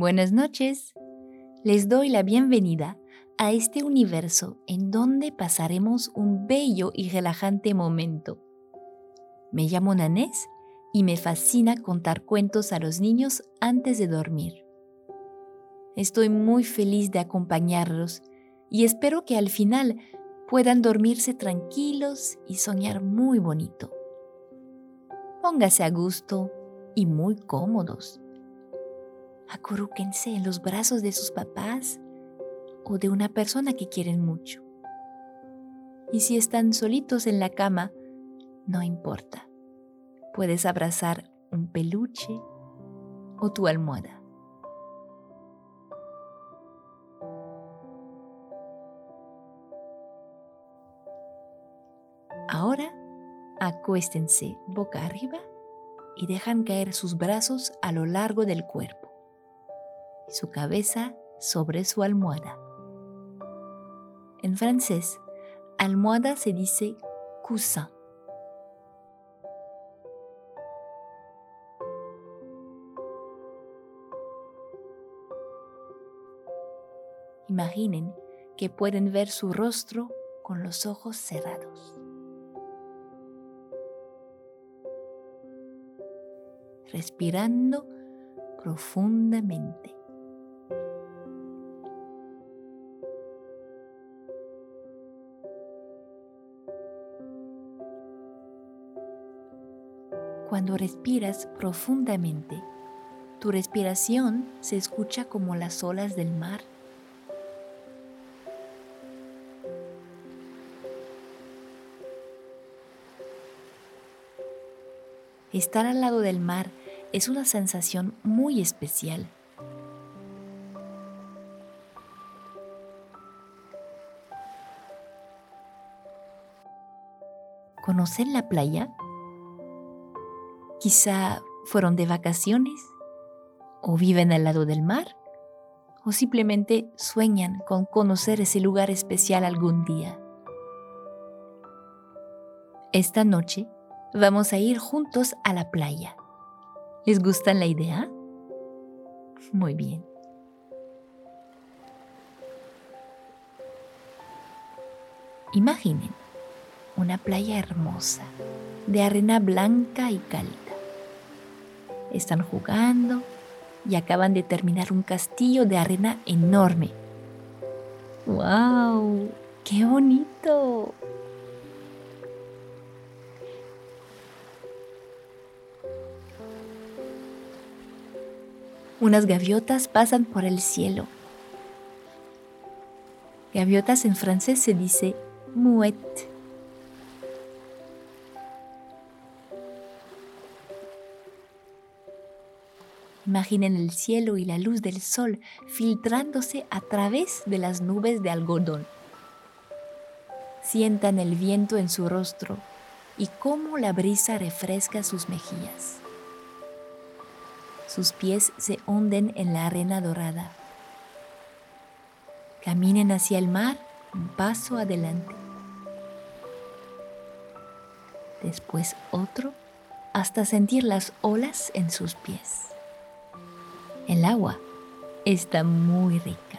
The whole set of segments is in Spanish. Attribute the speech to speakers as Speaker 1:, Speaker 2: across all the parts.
Speaker 1: Buenas noches. Les doy la bienvenida a este universo en donde pasaremos un bello y relajante momento. Me llamo Nanés y me fascina contar cuentos a los niños antes de dormir. Estoy muy feliz de acompañarlos y espero que al final puedan dormirse tranquilos y soñar muy bonito. Póngase a gusto y muy cómodos. Acurrúquense en los brazos de sus papás o de una persona que quieren mucho. Y si están solitos en la cama, no importa. Puedes abrazar un peluche o tu almohada. Ahora, acuéstense boca arriba y dejan caer sus brazos a lo largo del cuerpo su cabeza sobre su almohada. En francés, almohada se dice coussin. Imaginen que pueden ver su rostro con los ojos cerrados. respirando profundamente. Cuando respiras profundamente, tu respiración se escucha como las olas del mar. Estar al lado del mar es una sensación muy especial. ¿Conocen la playa? Quizá fueron de vacaciones o viven al lado del mar o simplemente sueñan con conocer ese lugar especial algún día. Esta noche vamos a ir juntos a la playa. ¿Les gusta la idea? Muy bien. Imaginen una playa hermosa, de arena blanca y cálida. Están jugando y acaban de terminar un castillo de arena enorme. ¡Wow! ¡Qué bonito! unas gaviotas pasan por el cielo. Gaviotas en francés se dice mouette. Imaginen el cielo y la luz del sol filtrándose a través de las nubes de algodón. Sientan el viento en su rostro y cómo la brisa refresca sus mejillas. Sus pies se hunden en la arena dorada. Caminen hacia el mar un paso adelante. Después otro hasta sentir las olas en sus pies. El agua está muy rica.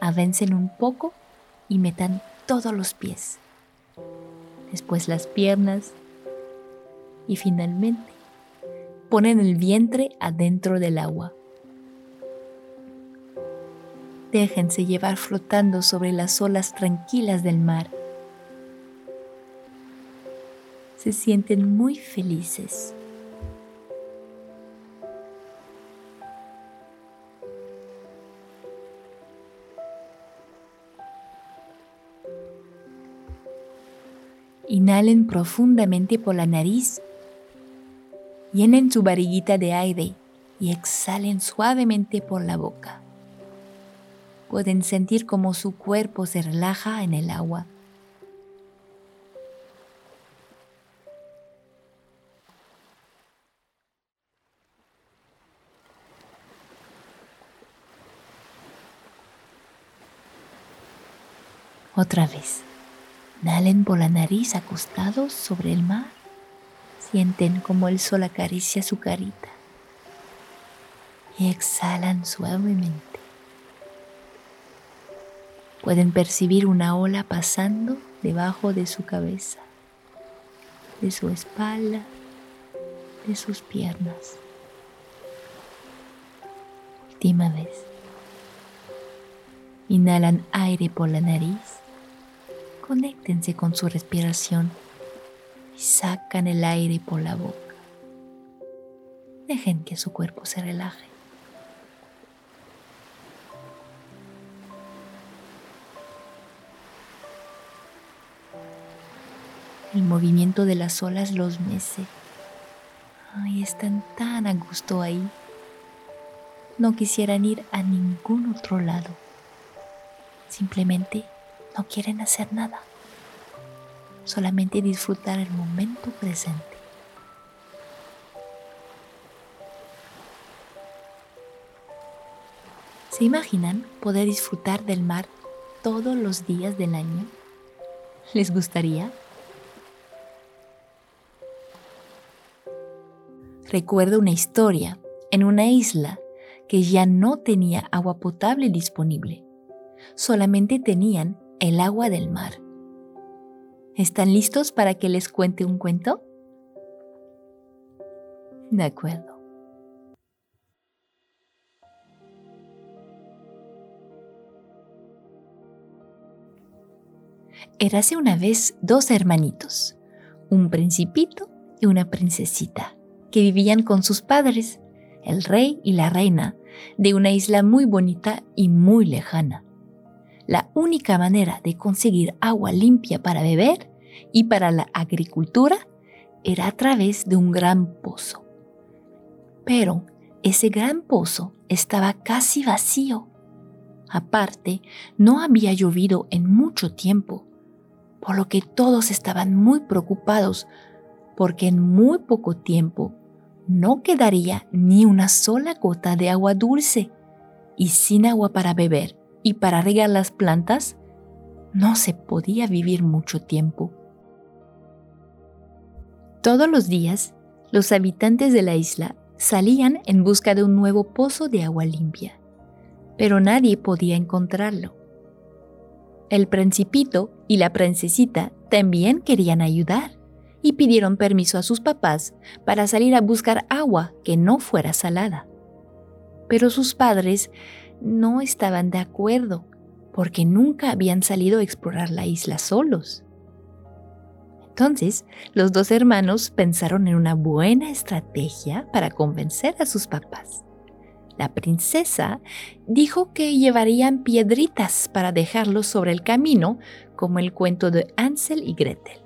Speaker 1: Avencen un poco y metan todos los pies. Después las piernas y finalmente ponen el vientre adentro del agua. Déjense llevar flotando sobre las olas tranquilas del mar. Se sienten muy felices. Inhalen profundamente por la nariz Llenen su barriguita de aire y exhalen suavemente por la boca. Pueden sentir cómo su cuerpo se relaja en el agua. Otra vez, inhalen por la nariz acostados sobre el mar Sienten como el sol acaricia su carita y exhalan suavemente. Pueden percibir una ola pasando debajo de su cabeza, de su espalda, de sus piernas. Última vez. Inhalan aire por la nariz. Conéctense con su respiración y sacan el aire por la boca. Dejen que su cuerpo se relaje. El movimiento de las olas los mece. Ay, están tan a gusto ahí. No quisieran ir a ningún otro lado. Simplemente no quieren hacer nada. Solamente disfrutar el momento presente. ¿Se imaginan poder disfrutar del mar todos los días del año? ¿Les gustaría? Recuerdo una historia en una isla que ya no tenía agua potable disponible. Solamente tenían el agua del mar. ¿Están listos para que les cuente un cuento? De acuerdo. Érase una vez dos hermanitos, un principito y una princesita que vivían con sus padres, el rey y la reina, de una isla muy bonita y muy lejana. La única manera de conseguir agua limpia para beber y para la agricultura era a través de un gran pozo. Pero ese gran pozo estaba casi vacío. Aparte, no había llovido en mucho tiempo, por lo que todos estaban muy preocupados porque en muy poco tiempo no quedaría ni una sola gota de agua dulce, y sin agua para beber y para regar las plantas, no se podía vivir mucho tiempo. Todos los días, los habitantes de la isla salían en busca de un nuevo pozo de agua limpia, pero nadie podía encontrarlo. El principito y la princesita también querían ayudar y pidieron permiso a sus papás para salir a buscar agua que no fuera salada. Pero sus padres no estaban de acuerdo porque nunca habían salido a explorar la isla solos. Entonces, los dos hermanos pensaron en una buena estrategia para convencer a sus papás. La princesa dijo que llevarían piedritas para dejarlos sobre el camino, como el cuento de Ansel y Gretel.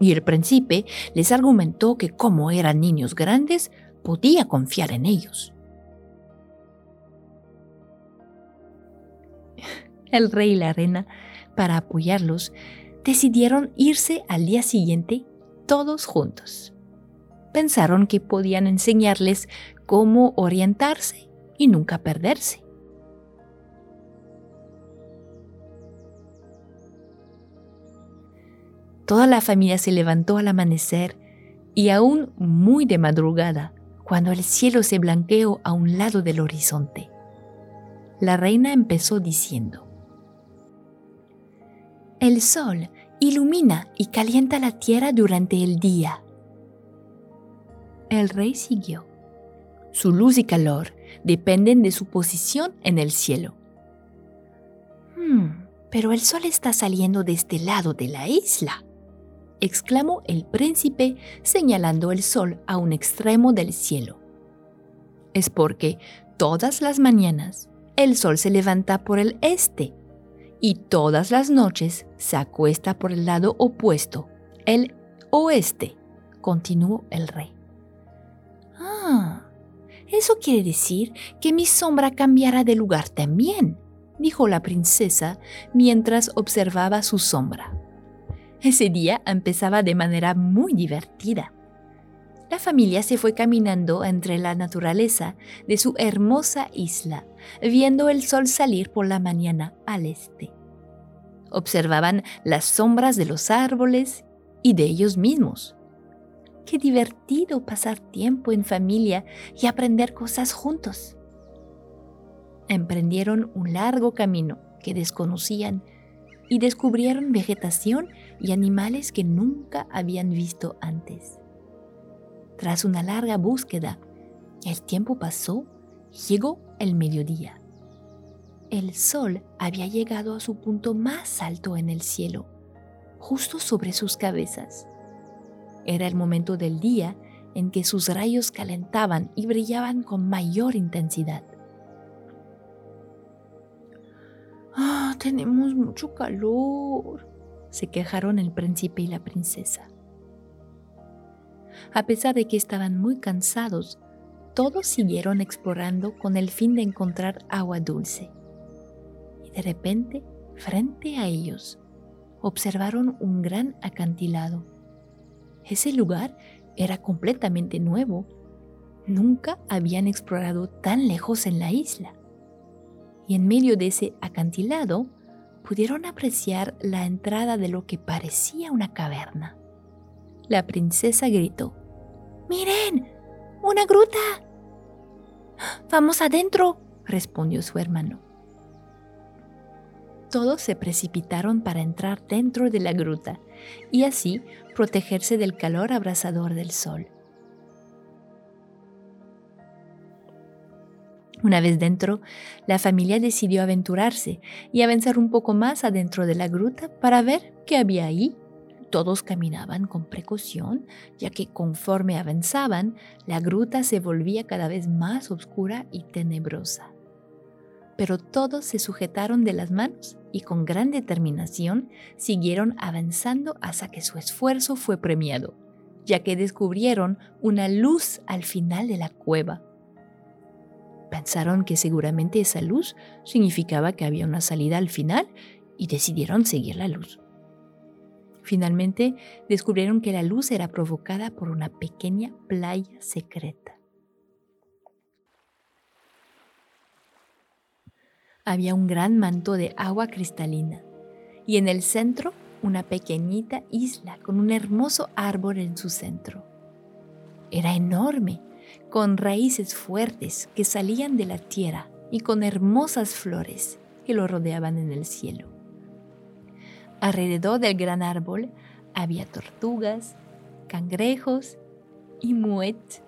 Speaker 1: Y el príncipe les argumentó que como eran niños grandes, podía confiar en ellos. El rey y la reina, para apoyarlos, decidieron irse al día siguiente todos juntos. Pensaron que podían enseñarles cómo orientarse y nunca perderse. Toda la familia se levantó al amanecer y aún muy de madrugada, cuando el cielo se blanqueó a un lado del horizonte. La reina empezó diciendo, El sol ilumina y calienta la tierra durante el día. El rey siguió. Su luz y calor dependen de su posición en el cielo. Hmm, pero el sol está saliendo de este lado de la isla exclamó el príncipe señalando el sol a un extremo del cielo. Es porque todas las mañanas el sol se levanta por el este y todas las noches se acuesta por el lado opuesto, el oeste, continuó el rey. Ah, eso quiere decir que mi sombra cambiará de lugar también, dijo la princesa mientras observaba su sombra. Ese día empezaba de manera muy divertida. La familia se fue caminando entre la naturaleza de su hermosa isla, viendo el sol salir por la mañana al este. Observaban las sombras de los árboles y de ellos mismos. Qué divertido pasar tiempo en familia y aprender cosas juntos. Emprendieron un largo camino que desconocían y descubrieron vegetación y animales que nunca habían visto antes. Tras una larga búsqueda, el tiempo pasó llegó el mediodía. El sol había llegado a su punto más alto en el cielo, justo sobre sus cabezas. Era el momento del día en que sus rayos calentaban y brillaban con mayor intensidad. ¡Ah, tenemos mucho calor! se quejaron el príncipe y la princesa. A pesar de que estaban muy cansados, todos siguieron explorando con el fin de encontrar agua dulce. Y de repente, frente a ellos, observaron un gran acantilado. Ese lugar era completamente nuevo. Nunca habían explorado tan lejos en la isla. Y en medio de ese acantilado pudieron apreciar la entrada de lo que parecía una caverna. La princesa gritó, ¡Miren! ¡Una gruta! Vamos adentro, respondió su hermano. Todos se precipitaron para entrar dentro de la gruta y así protegerse del calor abrasador del sol. Una vez dentro, la familia decidió aventurarse y avanzar un poco más adentro de la gruta para ver qué había ahí. Todos caminaban con precaución, ya que conforme avanzaban, la gruta se volvía cada vez más oscura y tenebrosa. Pero todos se sujetaron de las manos y con gran determinación siguieron avanzando hasta que su esfuerzo fue premiado, ya que descubrieron una luz al final de la cueva. Pensaron que seguramente esa luz significaba que había una salida al final y decidieron seguir la luz. Finalmente descubrieron que la luz era provocada por una pequeña playa secreta. Había un gran manto de agua cristalina y en el centro una pequeñita isla con un hermoso árbol en su centro. Era enorme, con raíces fuertes que salían de la tierra y con hermosas flores que lo rodeaban en el cielo. Alrededor del gran árbol había tortugas, cangrejos y muet.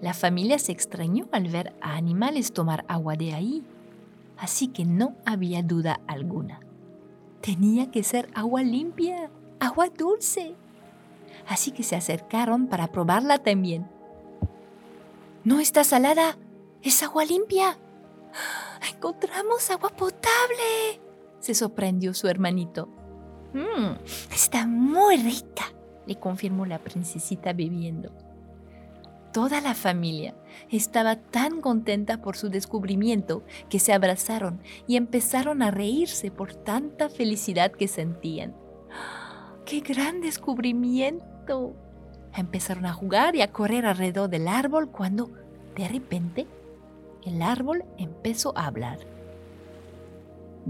Speaker 1: La familia se extrañó al ver a animales tomar agua de ahí, así que no había duda alguna. Tenía que ser agua limpia, agua dulce. Así que se acercaron para probarla también. No está salada, es agua limpia. Encontramos agua potable se sorprendió su hermanito. Mmm, está muy rica, le confirmó la princesita bebiendo. Toda la familia estaba tan contenta por su descubrimiento que se abrazaron y empezaron a reírse por tanta felicidad que sentían. ¡Qué gran descubrimiento! Empezaron a jugar y a correr alrededor del árbol cuando, de repente, el árbol empezó a hablar.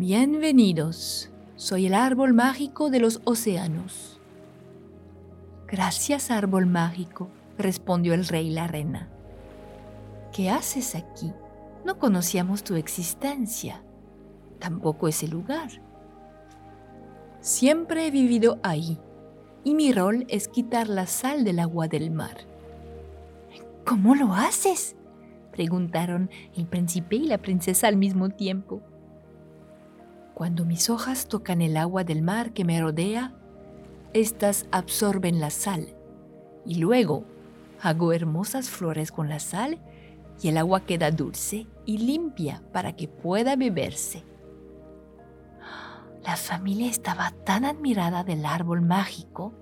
Speaker 1: Bienvenidos, soy el árbol mágico de los océanos. Gracias, árbol mágico, respondió el rey la reina. ¿Qué haces aquí? No conocíamos tu existencia, tampoco ese lugar. Siempre he vivido ahí, y mi rol es quitar la sal del agua del mar. ¿Cómo lo haces? preguntaron el príncipe y la princesa al mismo tiempo. Cuando mis hojas tocan el agua del mar que me rodea, éstas absorben la sal y luego hago hermosas flores con la sal y el agua queda dulce y limpia para que pueda beberse. La familia estaba tan admirada del árbol mágico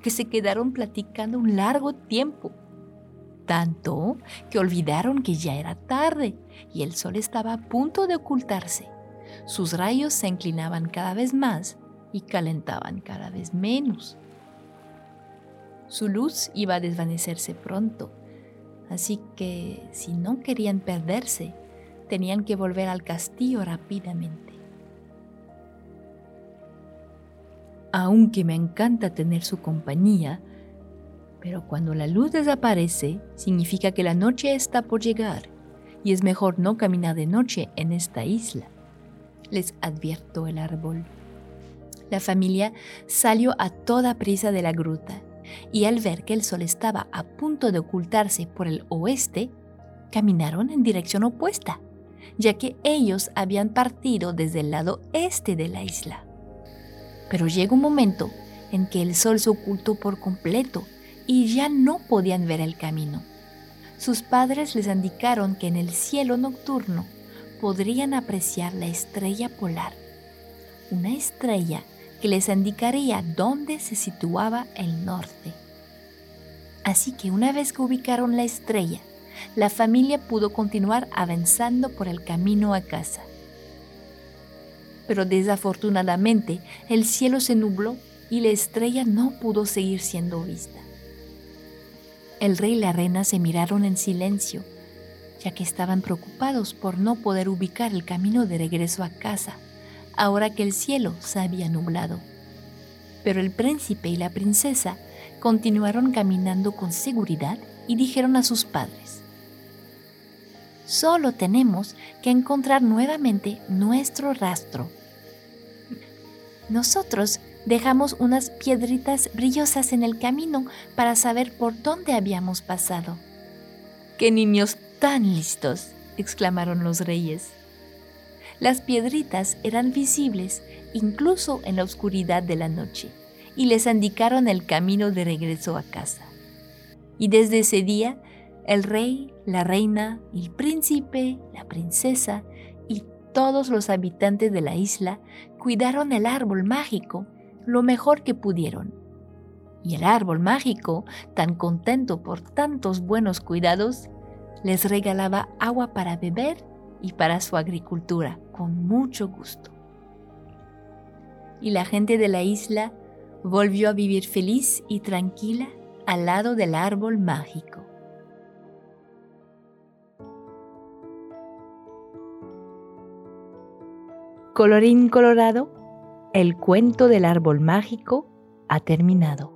Speaker 1: que se quedaron platicando un largo tiempo, tanto que olvidaron que ya era tarde y el sol estaba a punto de ocultarse. Sus rayos se inclinaban cada vez más y calentaban cada vez menos. Su luz iba a desvanecerse pronto, así que si no querían perderse, tenían que volver al castillo rápidamente. Aunque me encanta tener su compañía, pero cuando la luz desaparece, significa que la noche está por llegar y es mejor no caminar de noche en esta isla, les advierto el árbol. La familia salió a toda prisa de la gruta y al ver que el sol estaba a punto de ocultarse por el oeste, caminaron en dirección opuesta, ya que ellos habían partido desde el lado este de la isla. Pero llegó un momento en que el sol se ocultó por completo y ya no podían ver el camino. Sus padres les indicaron que en el cielo nocturno podrían apreciar la estrella polar, una estrella que les indicaría dónde se situaba el norte. Así que una vez que ubicaron la estrella, la familia pudo continuar avanzando por el camino a casa. Pero desafortunadamente el cielo se nubló y la estrella no pudo seguir siendo vista. El rey y la reina se miraron en silencio, ya que estaban preocupados por no poder ubicar el camino de regreso a casa, ahora que el cielo se había nublado. Pero el príncipe y la princesa continuaron caminando con seguridad y dijeron a sus padres, Solo tenemos que encontrar nuevamente nuestro rastro. Nosotros dejamos unas piedritas brillosas en el camino para saber por dónde habíamos pasado. ¡Qué niños tan listos! exclamaron los reyes. Las piedritas eran visibles incluso en la oscuridad de la noche y les indicaron el camino de regreso a casa. Y desde ese día, el rey, la reina, el príncipe, la princesa y todos los habitantes de la isla cuidaron el árbol mágico lo mejor que pudieron. Y el árbol mágico, tan contento por tantos buenos cuidados, les regalaba agua para beber y para su agricultura con mucho gusto. Y la gente de la isla volvió a vivir feliz y tranquila al lado del árbol mágico. Colorín colorado, el cuento del árbol mágico ha terminado.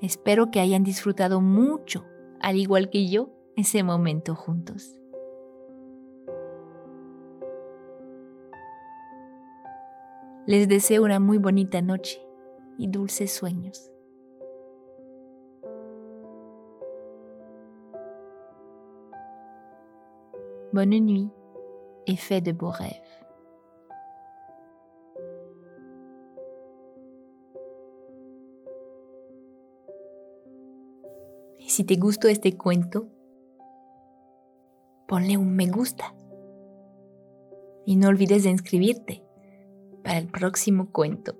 Speaker 1: Espero que hayan disfrutado mucho, al igual que yo, ese momento juntos. Les deseo una muy bonita noche y dulces sueños. Bonne nuit et fais de beaux rêves. Si te gustó este cuento, ponle un me gusta. Y no olvides de inscribirte para el próximo cuento.